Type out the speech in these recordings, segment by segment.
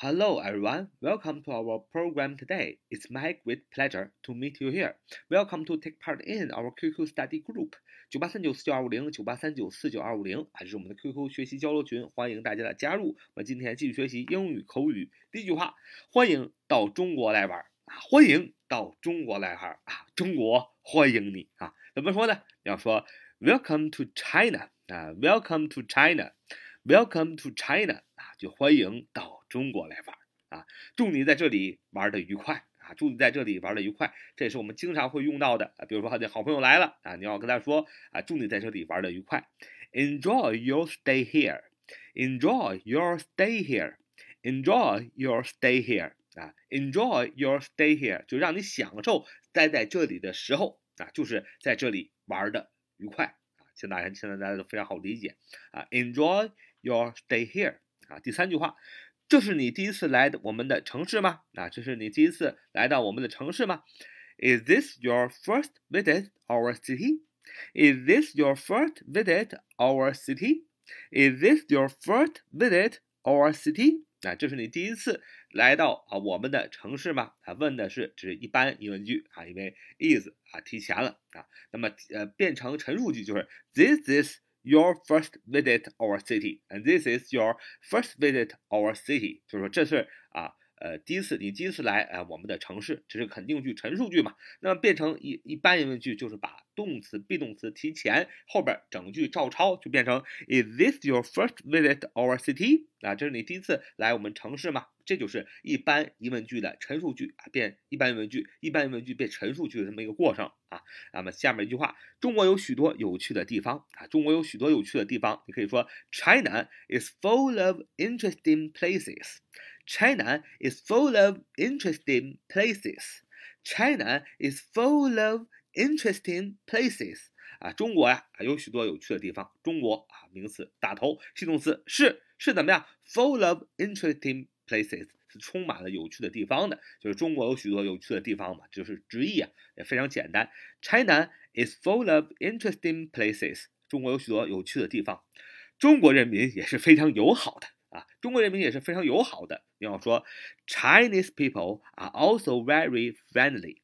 Hello, everyone. Welcome to our program today. It's my great pleasure to meet you here. Welcome to take part in our QQ study group. 九八三九四九二五零九八三九四九二五零啊，这是我们的 QQ 学习交流群，欢迎大家的加入。我们今天继续学习英语口语。第一句话，欢迎到中国来玩啊！欢迎到中国来玩啊！中国欢迎你啊！怎么说呢？要说 Welcome to China 啊，Welcome to China，Welcome to China，就欢迎到。中国来玩啊！祝你在这里玩的愉快啊！祝你在这里玩的愉快，这也是我们经常会用到的啊。比如说，好朋友来了啊，你要跟他说啊，祝你在这里玩的愉快，Enjoy your stay here. Enjoy your stay here. Enjoy your stay here. 啊，Enjoy your stay here 就让你享受待在这里的时候啊，就是在这里玩的愉快啊。现在大家现在大家都非常好理解啊，Enjoy your stay here 啊。第三句话。这是你第一次来的我们的城市吗？啊，这是你第一次来到我们的城市吗？Is this your first visit our city? Is this your first visit our city? Is this your first visit our city? 啊，这是你第一次来到啊我们的城市吗？啊，问的是这是一般疑问句啊，因为 is 啊提前了啊，那么呃变成陈述句就是 This is your first visit our city, and this is your first visit our city，就是说这是啊呃第一次你第一次来啊我们的城市，这是肯定句、陈述句嘛。那么变成一一般疑问句，就是把动词、be 动词提前，后边整句照抄，就变成 Is this your first visit our city？啊，这是你第一次来我们城市吗？这就是一般疑问句的陈述句啊，变一般疑问句，一般疑问句变陈述句的这么一个过程啊。那么下面一句话，中国有许多有趣的地方啊，中国有许多有趣的地方，你可以说 China is full of interesting places. China is full of interesting places. China is full of interesting places. 啊，中国呀有许多有趣的地方。中国啊，名词打头，系动词是是怎么样？Full of interesting places 是充满了有趣的地方的，就是中国有许多有趣的地方嘛，就是直译啊，也非常简单。China is full of interesting places，中国有许多有趣的地方。中国人民也是非常友好的啊，中国人民也是非常友好的。你要说，Chinese people are also very friendly。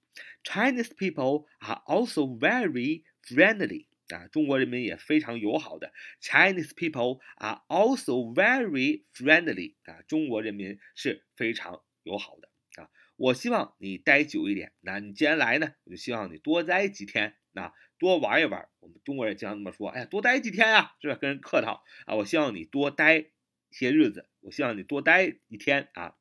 Chinese people are also very friendly。啊，中国人民也非常友好的。Chinese people are also very friendly。啊，中国人民是非常友好的。啊，我希望你待久一点。那你既然来呢，我就希望你多待几天。那多玩一玩。我们中国人经常这么说。哎呀，多待几天呀，是吧？跟人客套啊。我希望你多待些日子。我希望你多待一天啊。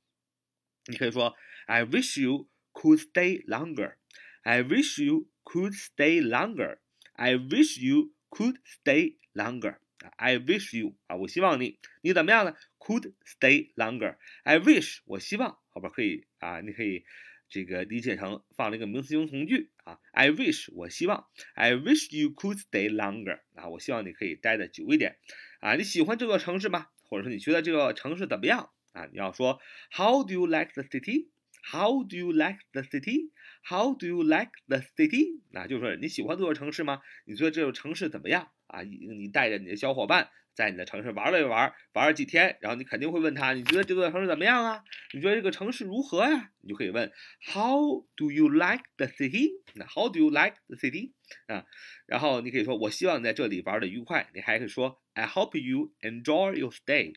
你可以说，I wish you could stay longer. I wish you could stay longer. I wish you could stay longer. I wish you 啊，我希望你，你怎么样呢？Could stay longer. I wish 我希望后边可以啊，你可以这个理解成放了一个名词性从句啊。I wish 我希望，I wish you could stay longer 啊，我希望你可以待的久一点啊。你喜欢这座城市吗？或者说你觉得这个城市怎么样啊？你要说 How do you like the city? How do you like the city? How do you like the city? 那就是说你喜欢这座城市吗？你觉得这座城市怎么样啊？你带着你的小伙伴在你的城市玩了一玩，玩了几天，然后你肯定会问他，你觉得这座城市怎么样啊？你觉得这个城市如何呀？你就可以问 How do you like the city? 那 How do you like the city? 啊，然后你可以说我希望你在这里玩的愉快。你还可以说 I hope you enjoy your stay.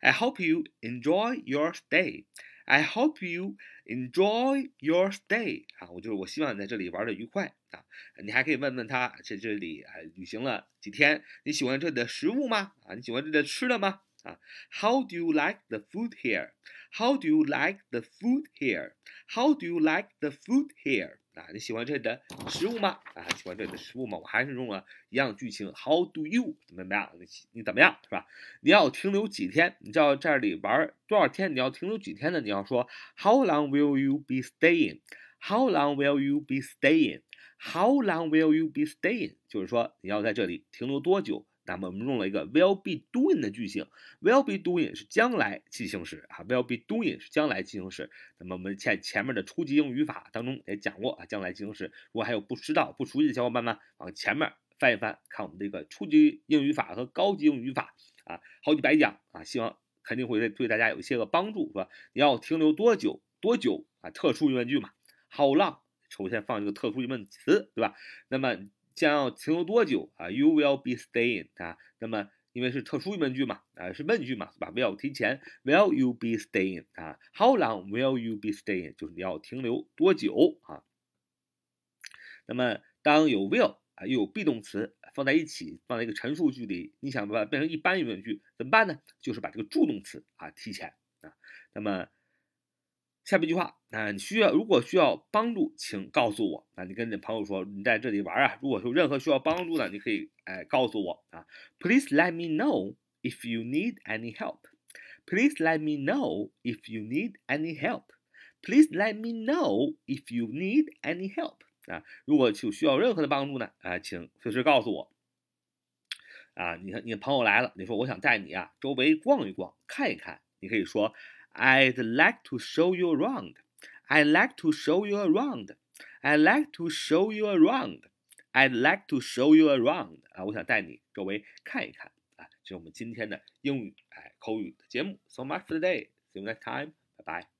I hope you enjoy your stay. I hope you enjoy your stay 啊，我就是我希望你在这里玩的愉快啊。你还可以问问他在这里啊旅行了几天，你喜欢这里的食物吗？啊，你喜欢这里的吃的吗？啊，How do you like the food here? How do you like the food here? How do you like the food here? 啊，你喜欢这里的食物吗？啊，喜欢这里的食物吗？我还是用了一样剧情，How do you 怎么怎么样？你你怎么样是吧？你要停留几天？你知道这里玩多少天？你要停留几天呢？你要说 How long will you be staying? How long will you be staying? How long will you be staying? 就是说你要在这里停留多久？那么我们用了一个 will be doing 的句型，will be doing 是将来进行时啊，will be doing 是将来进行时。那么我们前前面的初级英语语法当中也讲过啊，将来进行时。如果还有不知道、不熟悉的小伙伴们，往前面翻一翻，看我们这个初级英语法和高级英语法啊，好几百讲啊，希望。肯定会对对大家有一些个帮助，是吧？你要停留多久？多久啊？特殊疑问句嘛，How long？首先放一个特殊疑问词，对吧？那么将要停留多久啊？You will be staying 啊？那么因为是特殊疑问句嘛，啊是问句嘛，把？will 提前，Will you be staying 啊？How long will you be staying？就是你要停留多久啊？那么当有 will 啊又有 be 动词放在一起，放在一个陈述句里，你想把它变成一般疑问句怎么办呢？就是把这个助动词啊提前啊。那么下面一句话啊，你需要如果需要帮助，请告诉我啊。你跟你朋友说你在这里玩啊，如果有任何需要帮助的，你可以哎告诉我啊。Please let me know if you need any help. Please let me know if you need any help. Please let me know if you need any help. 啊，如果有需要任何的帮助呢，啊，请随时告诉我。啊，你看，你朋友来了，你说我想带你啊，周围逛一逛，看一看。你可以说 ，I'd like to show you around. I'd like to show you around. I'd like to show you around. I'd like to show you around. 啊，我想带你周围看一看。啊，这是我们今天的英语哎口语的节目。So much for today. See you next time. Bye bye.